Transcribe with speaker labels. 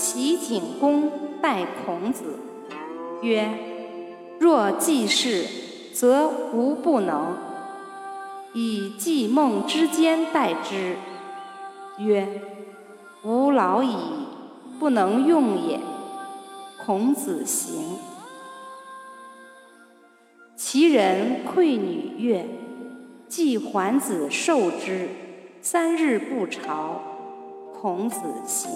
Speaker 1: 齐景公待孔子曰：“若季氏，则无不能。以季梦之间待之。”曰：“吾老矣，不能用也。”孔子行。其人馈女乐，季桓子受之，三日不朝。孔子行。